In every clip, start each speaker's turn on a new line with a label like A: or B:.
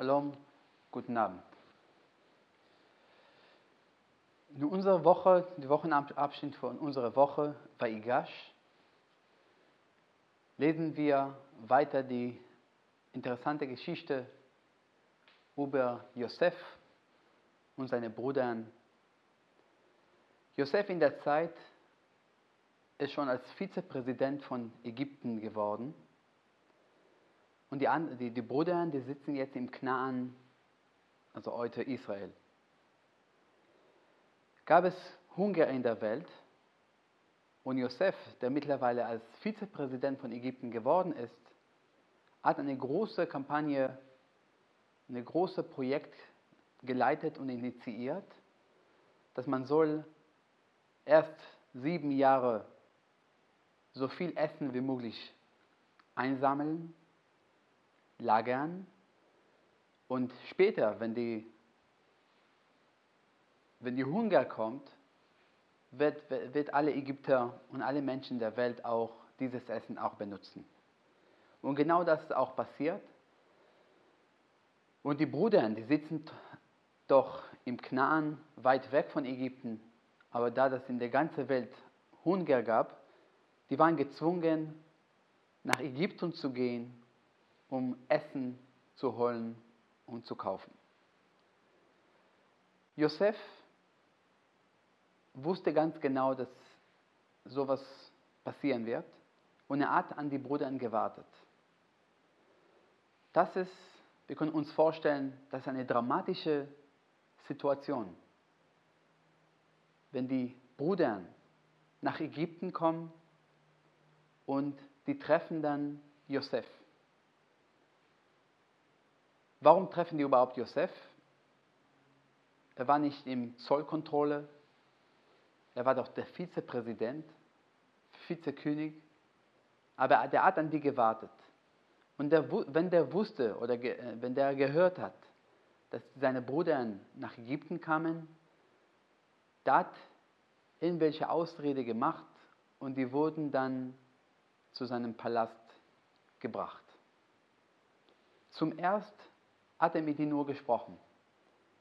A: Shalom, guten Abend. In unserer Woche, die Wochenabschnitt von unserer Woche bei Igash, lesen wir weiter die interessante Geschichte über Josef und seine Brüder. Josef in der Zeit ist schon als Vizepräsident von Ägypten geworden. Und die, die, die Brüder, die sitzen jetzt im Knaan, also heute Israel. Gab es Hunger in der Welt und Josef, der mittlerweile als Vizepräsident von Ägypten geworden ist, hat eine große Kampagne, ein großes Projekt geleitet und initiiert, dass man soll erst sieben Jahre so viel Essen wie möglich einsammeln, lagern und später, wenn die, wenn die Hunger kommt, wird, wird alle Ägypter und alle Menschen der Welt auch dieses Essen auch benutzen. Und genau das ist auch passiert. Und die Brüder, die sitzen doch im Knaan, weit weg von Ägypten, aber da es in der ganzen Welt Hunger gab, die waren gezwungen, nach Ägypten zu gehen, um Essen zu holen und zu kaufen. Josef wusste ganz genau, dass sowas passieren wird und er hat an die Brüder gewartet. Das ist, wir können uns vorstellen, das ist eine dramatische Situation. Wenn die Brüder nach Ägypten kommen und die treffen dann Josef. Warum treffen die überhaupt Josef? Er war nicht im Zollkontrolle, er war doch der Vizepräsident, Vizekönig, aber der hat an die gewartet. Und der, wenn der wusste oder äh, wenn der gehört hat, dass seine Brüder nach Ägypten kamen, da hat irgendwelche Ausrede gemacht und die wurden dann zu seinem Palast gebracht. Zum Erst hat er mit ihnen nur gesprochen.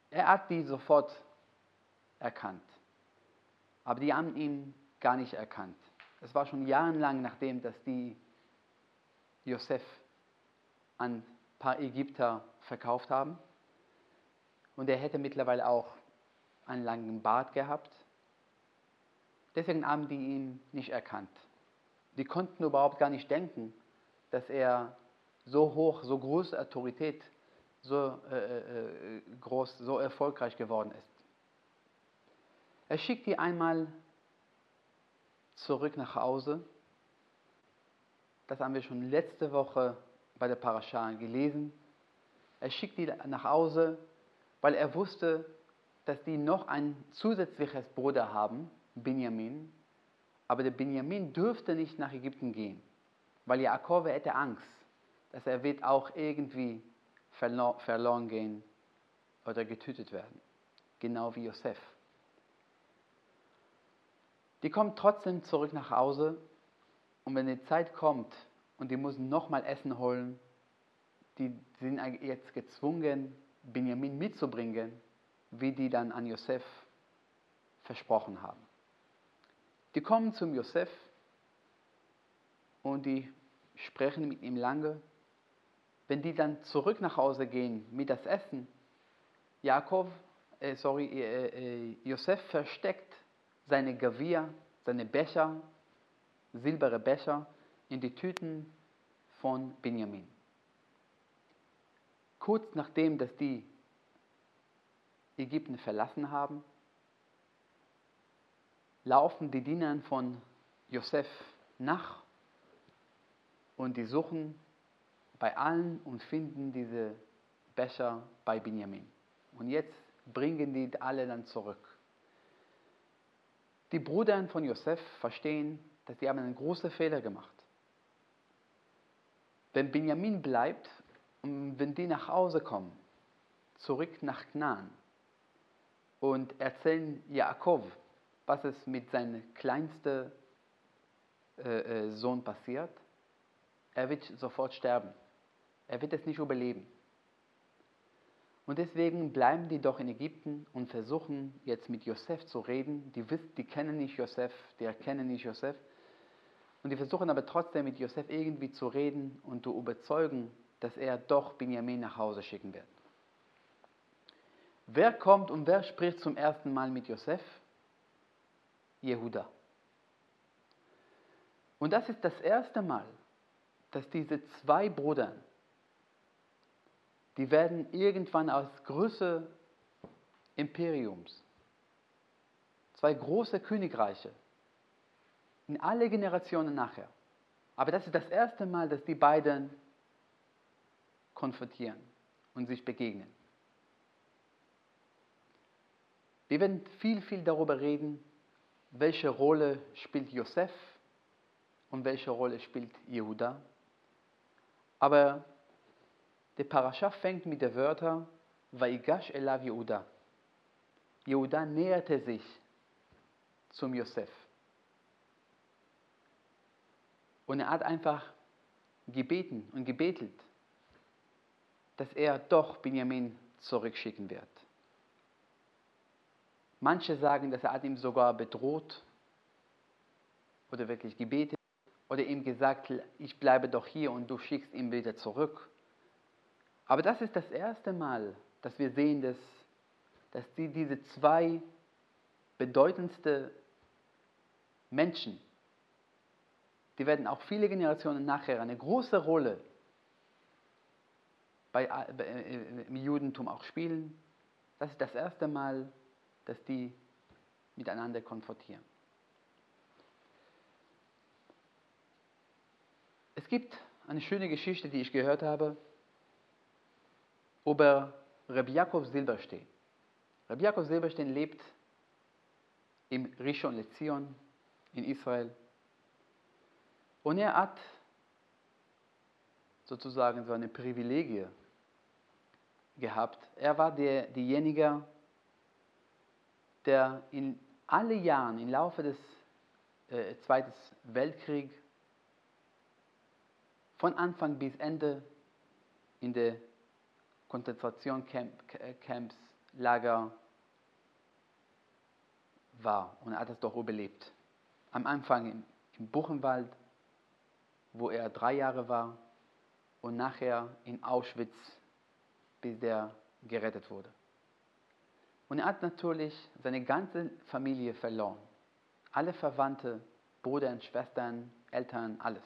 A: Er hat die sofort erkannt. Aber die haben ihn gar nicht erkannt. Es war schon jahrelang nachdem, dass die Josef an ein paar Ägypter verkauft haben. Und er hätte mittlerweile auch einen langen Bart gehabt. Deswegen haben die ihn nicht erkannt. Die konnten überhaupt gar nicht denken, dass er so hoch, so große Autorität, so äh, äh, groß, so erfolgreich geworden ist. Er schickt die einmal zurück nach Hause. Das haben wir schon letzte Woche bei der Parascha gelesen. Er schickt die nach Hause, weil er wusste, dass die noch ein zusätzliches Bruder haben, Benjamin. Aber der Benjamin dürfte nicht nach Ägypten gehen, weil Jakob hätte Angst, dass er wird auch irgendwie verloren gehen oder getötet werden. Genau wie Josef. Die kommen trotzdem zurück nach Hause und wenn die Zeit kommt und die müssen nochmal Essen holen, die sind jetzt gezwungen, Benjamin mitzubringen, wie die dann an Josef versprochen haben. Die kommen zum Josef und die sprechen mit ihm lange. Wenn die dann zurück nach Hause gehen mit das Essen, Jakob, äh, sorry, äh, äh, Josef versteckt seine Gavir, seine Becher, silberne Becher in die Tüten von Benjamin. Kurz nachdem, dass die Ägypten verlassen haben, laufen die Diener von Josef nach und die suchen bei allen und finden diese Becher bei Benjamin. Und jetzt bringen die alle dann zurück. Die Brüder von Josef verstehen, dass sie haben einen großen Fehler gemacht. Wenn Benjamin bleibt und wenn die nach Hause kommen, zurück nach Knaan und erzählen Jakob, was ist mit seinem kleinsten äh, äh, Sohn passiert, er wird sofort sterben. Er wird es nicht überleben. Und deswegen bleiben die doch in Ägypten und versuchen jetzt mit Josef zu reden. Die, wissen, die kennen nicht Josef, die erkennen nicht Josef. Und die versuchen aber trotzdem mit Josef irgendwie zu reden und zu überzeugen, dass er doch Benjamin nach Hause schicken wird. Wer kommt und wer spricht zum ersten Mal mit Josef? Jehuda. Und das ist das erste Mal, dass diese zwei Brüder, die werden irgendwann aus Größe Imperiums, zwei große Königreiche, in alle Generationen nachher. Aber das ist das erste Mal, dass die beiden konfrontieren und sich begegnen. Wir werden viel, viel darüber reden, welche Rolle spielt Josef und welche Rolle spielt Jehuda. Aber der Parascha fängt mit den Wörtern Vaigash elav Yehuda. Jehuda näherte sich zum Josef. Und er hat einfach gebeten und gebetelt, dass er doch Benjamin zurückschicken wird. Manche sagen, dass er hat ihm sogar bedroht oder wirklich gebetet oder ihm gesagt, ich bleibe doch hier und du schickst ihn wieder zurück. Aber das ist das erste Mal, dass wir sehen, dass, dass die, diese zwei bedeutendsten Menschen die werden auch viele Generationen nachher eine große Rolle bei, äh, im Judentum auch spielen. Das ist das erste Mal, dass die miteinander konfrontieren. Es gibt eine schöne Geschichte, die ich gehört habe, über Rabbi Jakob Silberstein. Rabbi Jakob Silberstein lebt im Rishon LeZion in Israel und er hat sozusagen so eine Privilegie gehabt. Er war der, derjenige, der in alle Jahren, im Laufe des äh, Zweiten Weltkriegs, von Anfang bis Ende in der Konzentrationscamps, Lager war und er hat es doch überlebt. Am Anfang im, im Buchenwald, wo er drei Jahre war und nachher in Auschwitz, bis er gerettet wurde. Und er hat natürlich seine ganze Familie verloren. Alle Verwandte, Brüder, Schwestern, Eltern, alles.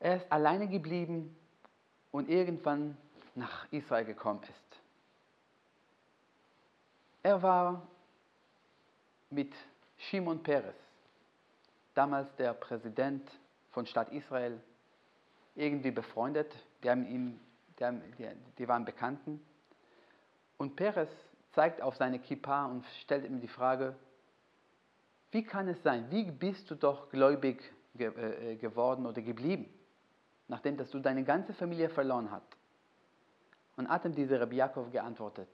A: Er ist alleine geblieben und irgendwann nach Israel gekommen ist. Er war mit Shimon Peres damals der Präsident von Stadt Israel, irgendwie befreundet. Die, haben ihm, die, haben, die, die waren Bekannten. Und Peres zeigt auf seine Kippa und stellt ihm die Frage, wie kann es sein, wie bist du doch gläubig ge äh, geworden oder geblieben, nachdem dass du deine ganze Familie verloren hast? Und hat ihm dieser Rabbi Yaakov geantwortet,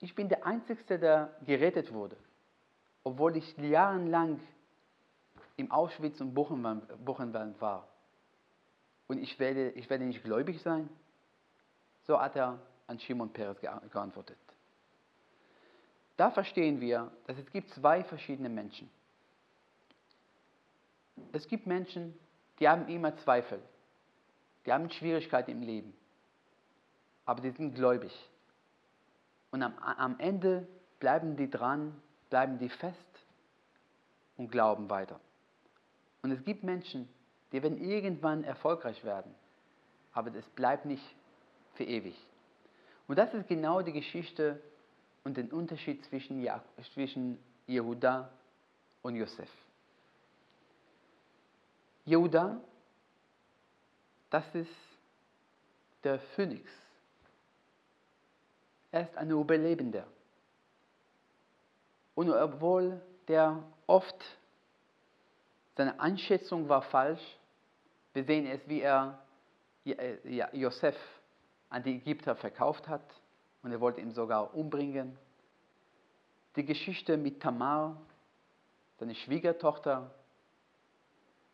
A: ich bin der Einzige, der gerettet wurde, obwohl ich jahrelang im Auschwitz und Buchenwald war und ich werde, ich werde nicht gläubig sein? So hat er an Shimon Peres geantwortet. Da verstehen wir, dass es gibt zwei verschiedene Menschen. Es gibt Menschen, die haben immer Zweifel, die haben Schwierigkeiten im Leben, aber die sind gläubig. Und am, am Ende bleiben die dran, bleiben die fest und glauben weiter. Und es gibt Menschen, die werden irgendwann erfolgreich werden, aber das bleibt nicht für ewig. Und das ist genau die Geschichte und den Unterschied zwischen, zwischen Jehuda und Josef. Jehuda, das ist der Phönix. Er ist ein Überlebender. Und obwohl der oft seine Einschätzung war falsch. Wir sehen es, wie er Josef an die Ägypter verkauft hat und er wollte ihn sogar umbringen. Die Geschichte mit Tamar, seine Schwiegertochter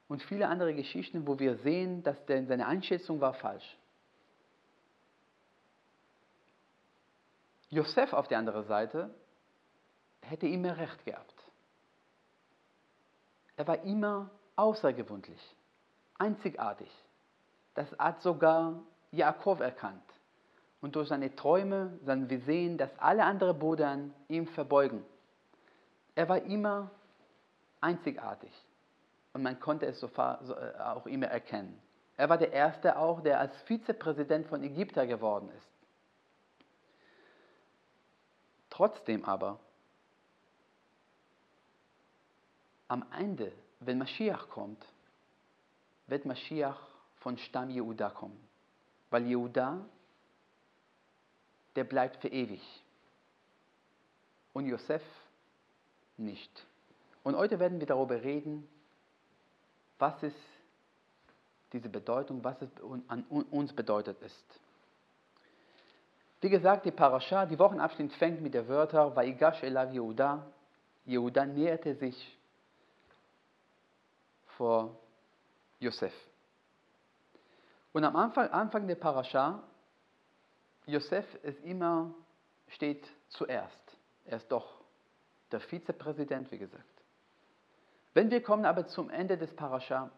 A: und viele andere Geschichten, wo wir sehen, dass seine Einschätzung war falsch. Josef auf der anderen Seite hätte immer recht gehabt. Er war immer außergewöhnlich, einzigartig. Das hat sogar Jakob erkannt. Und durch seine Träume sollen wir sehen, dass alle anderen Brüder ihm verbeugen. Er war immer einzigartig. Und man konnte es so äh, auch immer erkennen. Er war der Erste auch, der als Vizepräsident von Ägypten geworden ist. Trotzdem aber, am Ende, wenn Mashiach kommt, wird Mashiach von Stamm Jehuda kommen. Weil Jehuda, der bleibt für ewig. Und Josef nicht. Und heute werden wir darüber reden, was ist diese Bedeutung, was es an uns bedeutet ist. Wie gesagt, die Parascha, die Wochenabschnitt fängt mit der Wörter Vaigash elav Yehuda. Yehuda näherte sich vor Josef. Und am Anfang, Anfang der Parascha, Josef ist immer, steht zuerst. Er ist doch der Vizepräsident, wie gesagt. Wenn wir kommen aber zum Ende des Parascha,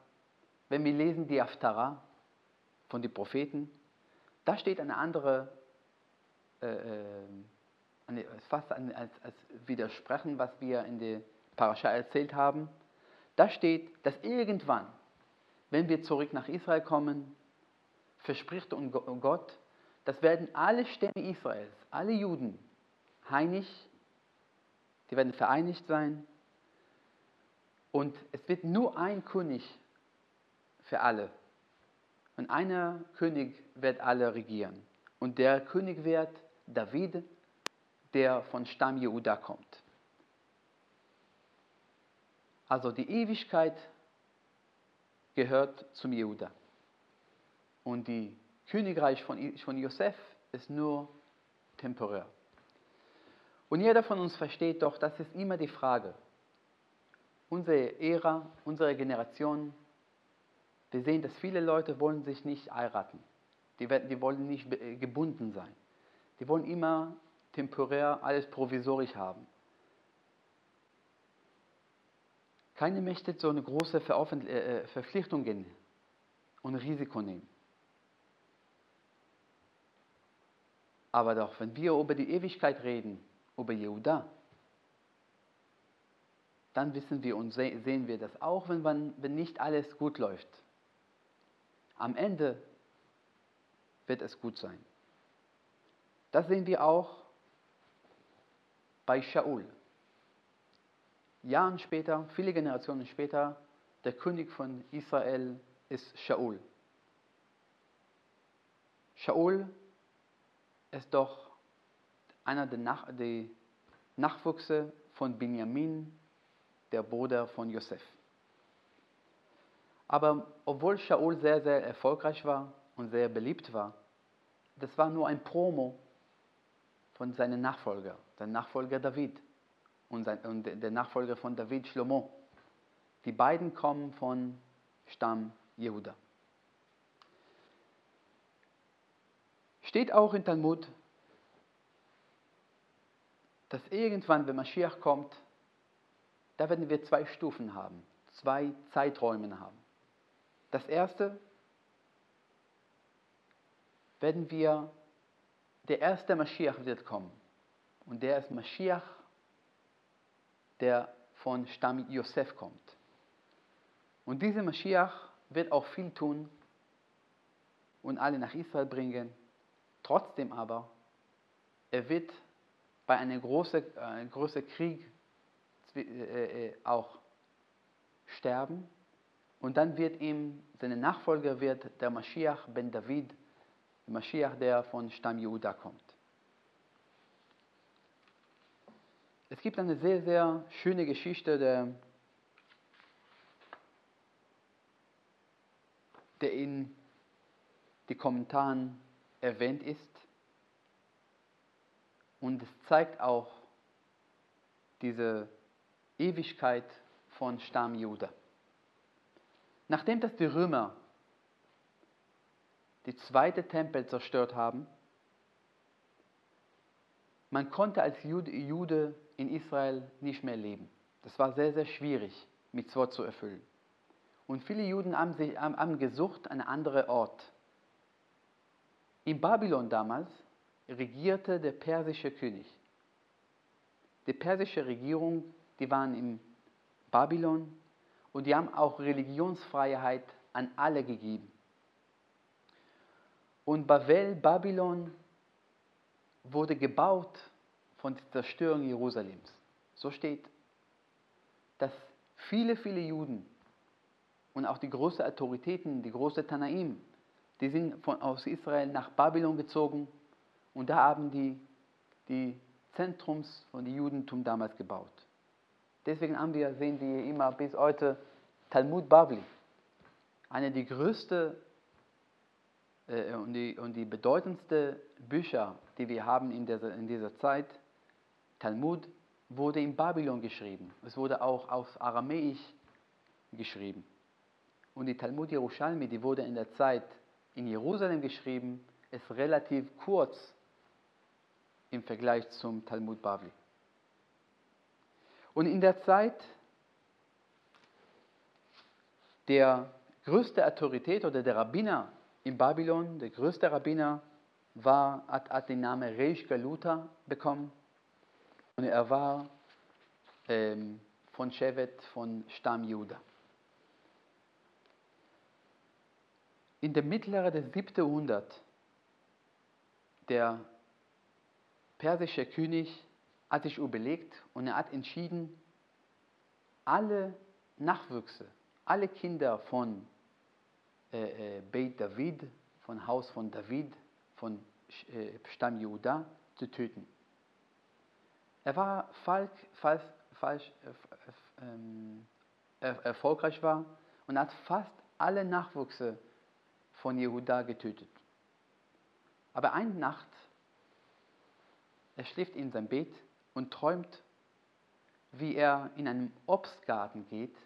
A: wenn wir lesen die Aftara von den Propheten, da steht eine andere, äh, äh eine, fast als, als Widersprechen, was wir in der Parascha erzählt haben. Da steht, dass irgendwann, wenn wir zurück nach Israel kommen, verspricht uns Gott, das werden alle Stämme Israels, alle Juden, heinig, die werden vereinigt sein. Und es wird nur ein König für alle. Und einer König wird alle regieren. Und der König wird David, der von Stamm Jehuda kommt. Also die Ewigkeit gehört zum Jehuda. Und die Königreich von, von Josef ist nur temporär. Und jeder von uns versteht doch, das ist immer die Frage. Unsere Ära, unsere Generation, wir sehen, dass viele Leute wollen sich nicht heiraten. Die, werden, die wollen nicht gebunden sein. Die wollen immer temporär alles provisorisch haben. Keine möchte so eine große äh, äh, Verpflichtung gehen und Risiko nehmen. Aber doch, wenn wir über die Ewigkeit reden, über Jehuda, dann wissen wir und sehen wir das auch, wenn, man, wenn nicht alles gut läuft. Am Ende wird es gut sein. Das sehen wir auch bei Shaul. Jahren später, viele Generationen später, der König von Israel ist Shaul. Shaul ist doch einer der, Nach der Nachwuchse von Benjamin, der Bruder von Josef. Aber obwohl Shaul sehr, sehr erfolgreich war und sehr beliebt war, das war nur ein Promo von seinem Nachfolger, der Nachfolger David und, sein, und der Nachfolger von David, Shlomo. Die beiden kommen von Stamm Jehuda. Steht auch in Talmud, dass irgendwann, wenn Mashiach kommt, da werden wir zwei Stufen haben, zwei Zeiträume haben. Das erste werden wir, der erste Mashiach wird kommen. Und der ist Mashiach, der von Stamm Yosef kommt. Und dieser Mashiach wird auch viel tun und alle nach Israel bringen. Trotzdem aber, er wird bei einem großen, äh, großen Krieg auch sterben und dann wird ihm, seine Nachfolger wird der Mashiach ben David, der Mashiach, der von Stamm Jehuda kommt. Es gibt eine sehr, sehr schöne Geschichte, der, der in die Kommentaren erwähnt ist. Und es zeigt auch diese Ewigkeit von Stamm Juda. Nachdem das die Römer die zweite Tempel zerstört haben, Man konnte als Jude, in Israel nicht mehr leben. Das war sehr, sehr schwierig, Mitzvot zu erfüllen. Und viele Juden haben, sich, haben gesucht einen anderen Ort. In Babylon damals regierte der persische König. Die persische Regierung, die waren in Babylon und die haben auch Religionsfreiheit an alle gegeben. Und Babel, Babylon, wurde gebaut von der Zerstörung Jerusalems. So steht, dass viele, viele Juden und auch die großen Autoritäten, die großen Tanaim, die sind von, aus Israel nach Babylon gezogen und da haben die die Zentrums von dem Judentum damals gebaut. Deswegen haben wir, sehen wir immer bis heute Talmud Bavli, eine der größten äh, und, die, und die bedeutendsten Bücher, die wir haben in dieser, in dieser Zeit. Talmud wurde in Babylon geschrieben. Es wurde auch aus Aramäisch geschrieben. Und die Talmud Jerusalmi, die wurde in der Zeit in Jerusalem geschrieben, ist relativ kurz im Vergleich zum Talmud Bavli. Und in der Zeit der größte Autorität oder der Rabbiner in Babylon, der größte Rabbiner, war, hat, hat den Namen Reish Galuta bekommen. Und er war ähm, von Shevet, von Stamm Juda. In der mittleren des 7. Jahrhundert, der persische König hat sich überlegt und er hat entschieden, alle Nachwüchse, alle Kinder von äh, äh, Beit David, von Haus von David, von äh, Stamm Juda, zu töten. Er war falsch, falsch, falsch äh, ähm, erfolgreich war und hat fast alle Nachwuchse von Jehuda getötet. Aber eine Nacht, er schläft in seinem Bett und träumt, wie er in einem Obstgarten geht,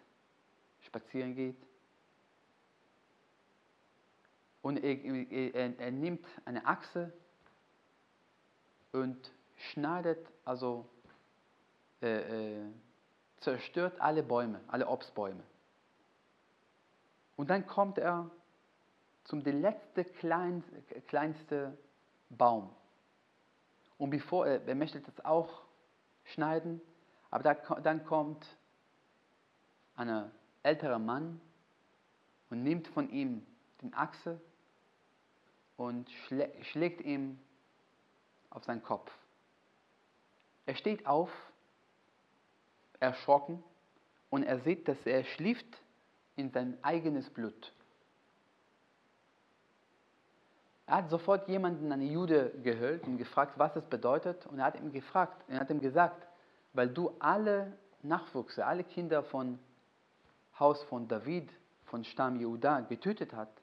A: spazieren geht. Und er, er, er nimmt eine Achse und schneidet, also äh, äh, zerstört alle Bäume, alle Obstbäume. Und dann kommt er zum letzten klein, kleinsten Baum. Und bevor er, er möchte das auch schneiden, aber da, dann kommt ein älterer Mann und nimmt von ihm den Achse und schlägt ihm auf seinen Kopf. Er steht auf, erschrocken, und er sieht, dass er schläft in sein eigenes Blut. Er hat sofort jemanden, einen Jude, gehört und gefragt, was es bedeutet. Und er hat ihm gefragt, er hat ihm gesagt, weil du alle Nachwuchse, alle Kinder von Haus von David, von Stamm Jehuda getötet hast.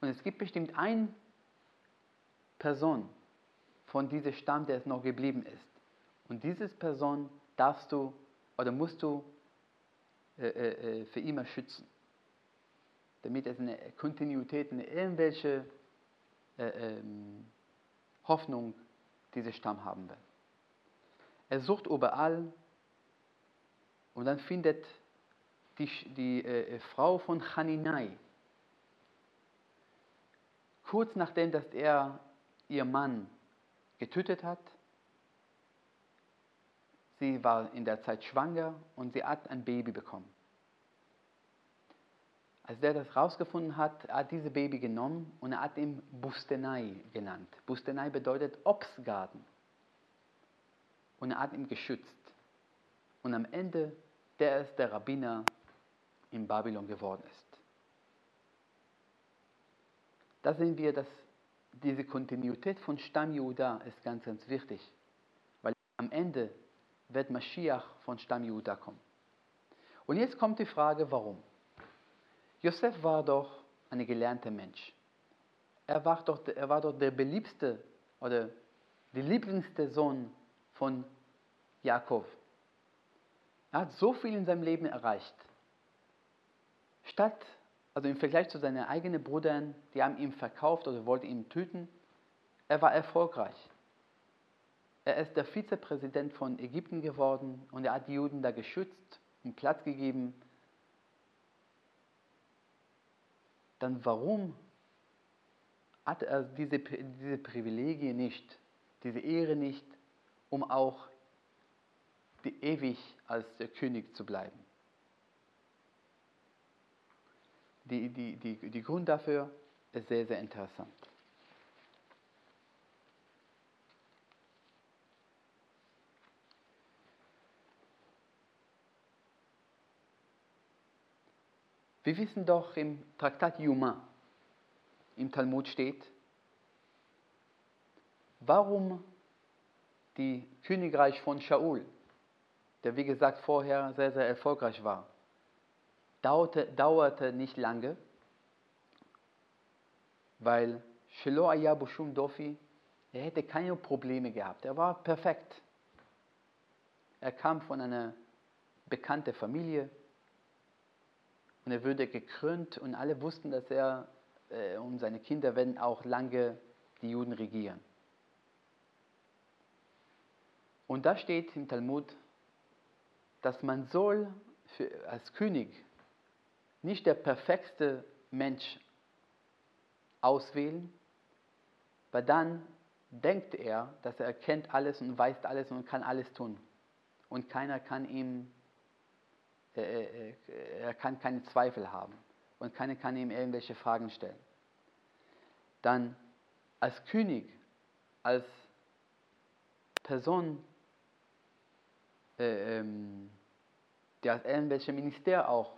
A: Und es gibt bestimmt eine Person von diesem Stamm, der es noch geblieben ist. Und diese Person darfst du oder musst du äh, äh, äh für immer schützen. Damit es eine Kontinuität, eine irgendwelche äh, ähm, Hoffnung dieser Stamm haben will. Er sucht überall und dann findet die, die äh, äh, Frau von Chaninai, kurz nachdem, dass er ihr Mann getötet hat, sie war in der Zeit schwanger und sie hat ein Baby bekommen. Als der das rausgefunden hat, hat dieses Baby genommen und er hat ihn Bustenai genannt. Bustenai bedeutet Obstgarten. Und er hat ihn geschützt. Und am Ende, der ist der Rabbiner in Babylon geworden ist. Da sehen wir, dass diese Kontinuität von Stamm Juda ist ganz, ganz wichtig. Weil am Ende wird Mashiach von Stamm Juda kommen. Und jetzt kommt die Frage, warum? Josef war doch ein gelernter Mensch. Er war doch, er war doch der beliebste oder der lieblingste Sohn von Jakob. Er hat so viel in seinem Leben erreicht. Statt, also im Vergleich zu seinen eigenen Brüdern, die haben ihn verkauft oder wollten ihn töten, er war erfolgreich. Er ist der Vizepräsident von Ägypten geworden und er hat die Juden da geschützt und Platz gegeben. Dann warum hat er diese, diese Privilegien nicht, diese Ehre nicht, um auch die, ewig als der König zu bleiben? Die, die, die, die Grund dafür ist sehr, sehr interessant. Wir wissen doch im Traktat Yuma, im Talmud steht, warum die Königreich von Shaul, der wie gesagt vorher sehr, sehr erfolgreich war, dauerte, dauerte nicht lange, weil Shelo Ayabushum Dofi, er hätte keine Probleme gehabt. Er war perfekt. Er kam von einer bekannten Familie, und er würde gekrönt und alle wussten, dass er äh, und seine Kinder werden auch lange die Juden regieren. Und da steht im Talmud, dass man soll für, als König nicht der perfekte Mensch auswählen, weil dann denkt er, dass er kennt alles und weiß alles und kann alles tun. Und keiner kann ihm er kann keine Zweifel haben und keiner kann ihm irgendwelche Fragen stellen. Dann als König, als Person, äh, ähm, der als irgendwelche Minister auch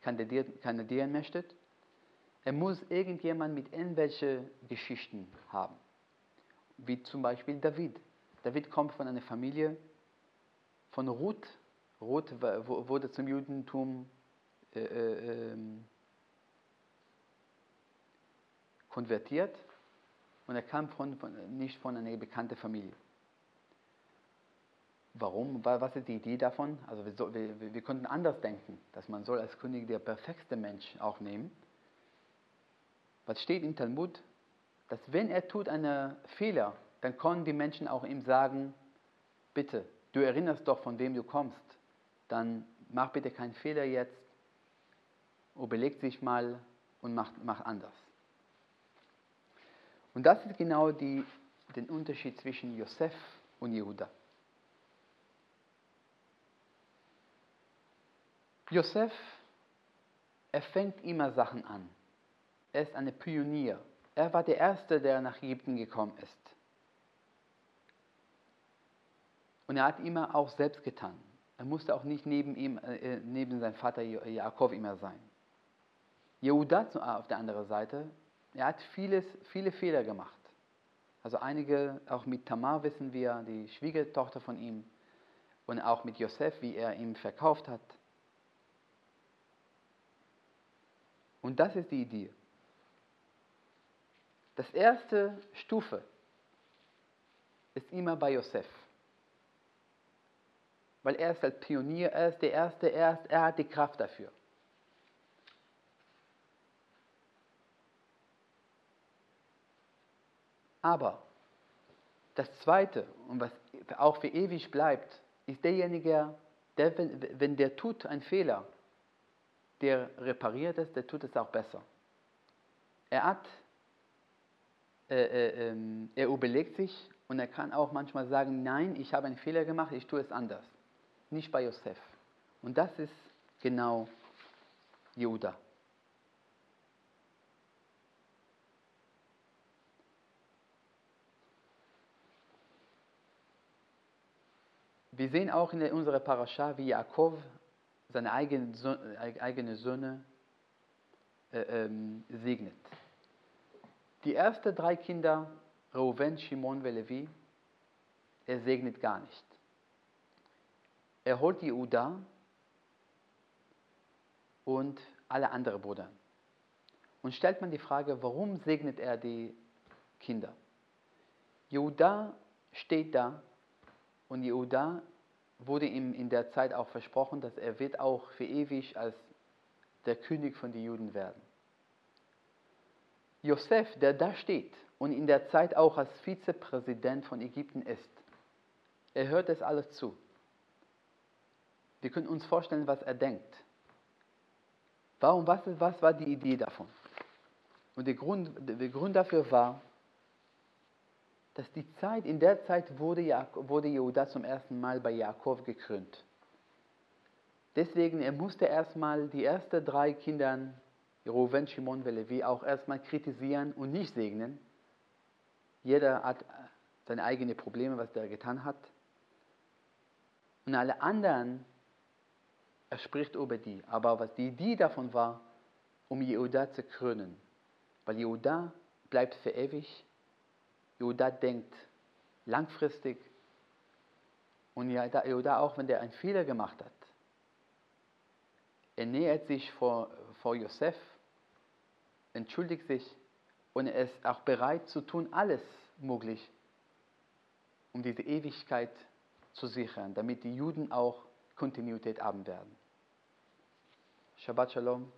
A: kandidieren, kandidieren möchte, er muss irgendjemand mit irgendwelchen Geschichten haben. Wie zum Beispiel David. David kommt von einer Familie von Ruth, Ruth wurde zum Judentum äh, äh, ähm, konvertiert und er kam von, von, nicht von einer bekannten Familie. Warum? Was ist die Idee davon? Also wir, wir, wir konnten anders denken, dass man soll als König der perfekte Mensch auch nehmen. Was steht im Talmud? Dass wenn er tut einen Fehler, dann können die Menschen auch ihm sagen, bitte, du erinnerst doch, von wem du kommst dann mach bitte keinen Fehler jetzt, überleg sich mal und mach, mach anders. Und das ist genau die, der Unterschied zwischen Josef und Jehuda. Josef, er fängt immer Sachen an. Er ist ein Pionier. Er war der Erste, der nach Ägypten gekommen ist. Und er hat immer auch selbst getan. Er musste auch nicht neben ihm, äh, neben seinem Vater Jakob immer sein. Jehuda auf der anderen Seite, er hat vieles, viele Fehler gemacht. Also einige, auch mit Tamar wissen wir, die Schwiegertochter von ihm, und auch mit Josef, wie er ihn verkauft hat. Und das ist die Idee. Das erste Stufe ist immer bei Josef weil er ist als Pionier, er ist der Erste, er, ist, er hat die Kraft dafür. Aber das Zweite, und was auch für ewig bleibt, ist derjenige, der, wenn der tut einen Fehler, der repariert es, der tut es auch besser. Er hat, äh, äh, äh, er überlegt sich und er kann auch manchmal sagen, nein, ich habe einen Fehler gemacht, ich tue es anders nicht bei Josef. Und das ist genau Judah. Wir sehen auch in unserer Parascha, wie Jakob seine eigenen Söhne, eigene Söhne äh, ähm, segnet. Die ersten drei Kinder, Reuven, Shimon und Levi, er segnet gar nicht. Er holt die Uda und alle anderen Brüder. Und stellt man die Frage, warum segnet er die Kinder? Jehuda steht da und Jehuda wurde ihm in der Zeit auch versprochen, dass er wird auch für ewig als der König von den Juden werden. Josef, der da steht und in der Zeit auch als Vizepräsident von Ägypten ist, er hört es alles zu. Wir können uns vorstellen, was er denkt. Warum, was, was war die Idee davon? Und der Grund, der Grund dafür war, dass die Zeit, in der Zeit wurde, wurde Jehuda zum ersten Mal bei Jakob gekrönt. Deswegen, er musste erstmal die ersten drei Kinder, Reuven, Shimon und Levi, auch erstmal kritisieren und nicht segnen. Jeder hat seine eigenen Probleme, was der getan hat. Und alle anderen, er spricht über die. Aber was die Idee davon war, um Jehuda zu krönen. Weil Jehuda bleibt für ewig. Jehuda denkt langfristig. Und Jehuda auch, wenn der einen Fehler gemacht hat, er nähert sich vor, vor Josef, entschuldigt sich und er ist auch bereit zu tun, alles möglich, um diese Ewigkeit zu sichern, damit die Juden auch Kontinuität haben werden. Shabbat Shalom.